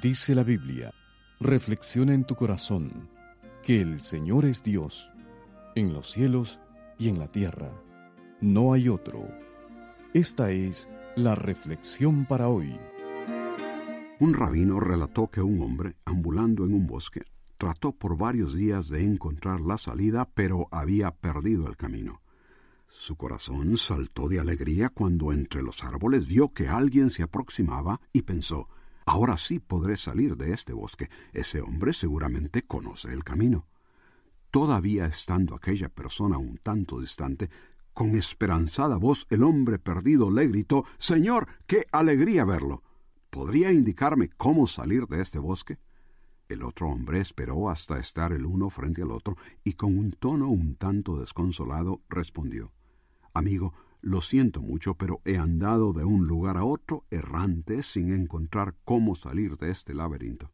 Dice la Biblia, reflexiona en tu corazón que el Señor es Dios, en los cielos y en la tierra. No hay otro. Esta es la reflexión para hoy. Un rabino relató que un hombre, ambulando en un bosque, trató por varios días de encontrar la salida, pero había perdido el camino. Su corazón saltó de alegría cuando entre los árboles vio que alguien se aproximaba y pensó, Ahora sí podré salir de este bosque. Ese hombre seguramente conoce el camino. Todavía estando aquella persona un tanto distante, con esperanzada voz el hombre perdido le gritó Señor, qué alegría verlo. ¿Podría indicarme cómo salir de este bosque? El otro hombre esperó hasta estar el uno frente al otro y con un tono un tanto desconsolado respondió Amigo, lo siento mucho, pero he andado de un lugar a otro errante sin encontrar cómo salir de este laberinto.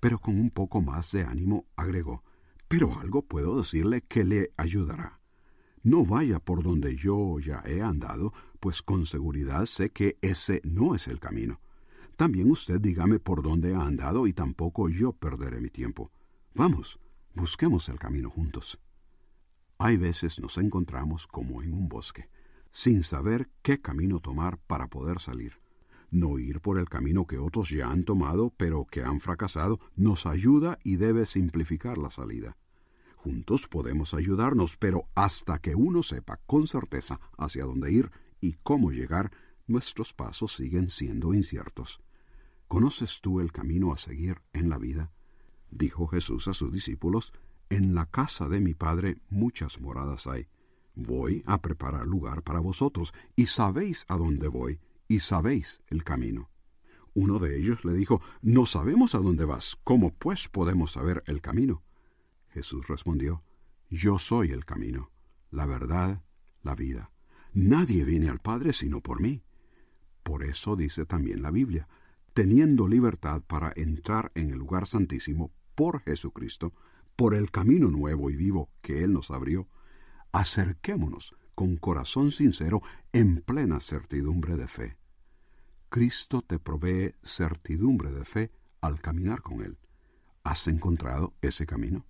Pero con un poco más de ánimo agregó Pero algo puedo decirle que le ayudará. No vaya por donde yo ya he andado, pues con seguridad sé que ese no es el camino. También usted dígame por dónde ha andado y tampoco yo perderé mi tiempo. Vamos, busquemos el camino juntos. Hay veces nos encontramos como en un bosque sin saber qué camino tomar para poder salir. No ir por el camino que otros ya han tomado pero que han fracasado nos ayuda y debe simplificar la salida. Juntos podemos ayudarnos, pero hasta que uno sepa con certeza hacia dónde ir y cómo llegar, nuestros pasos siguen siendo inciertos. ¿Conoces tú el camino a seguir en la vida? Dijo Jesús a sus discípulos, En la casa de mi Padre muchas moradas hay Voy a preparar lugar para vosotros, y sabéis a dónde voy, y sabéis el camino. Uno de ellos le dijo, No sabemos a dónde vas, ¿cómo pues podemos saber el camino? Jesús respondió, Yo soy el camino, la verdad, la vida. Nadie viene al Padre sino por mí. Por eso dice también la Biblia, teniendo libertad para entrar en el lugar santísimo por Jesucristo, por el camino nuevo y vivo que Él nos abrió, acerquémonos con corazón sincero en plena certidumbre de fe. Cristo te provee certidumbre de fe al caminar con Él. ¿Has encontrado ese camino?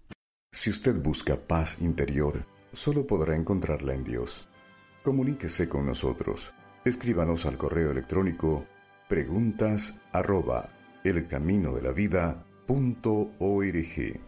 Si usted busca paz interior, solo podrá encontrarla en Dios. Comuníquese con nosotros. Escríbanos al correo electrónico preguntas arroba elcaminodelavida.org.